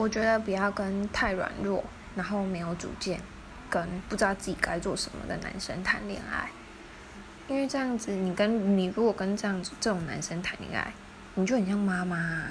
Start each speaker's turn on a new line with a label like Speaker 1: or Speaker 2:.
Speaker 1: 我觉得不要跟太软弱，然后没有主见。跟不知道自己该做什么的男生谈恋爱，因为这样子你跟你如果跟这样子这种男生谈恋爱，你就很像妈妈。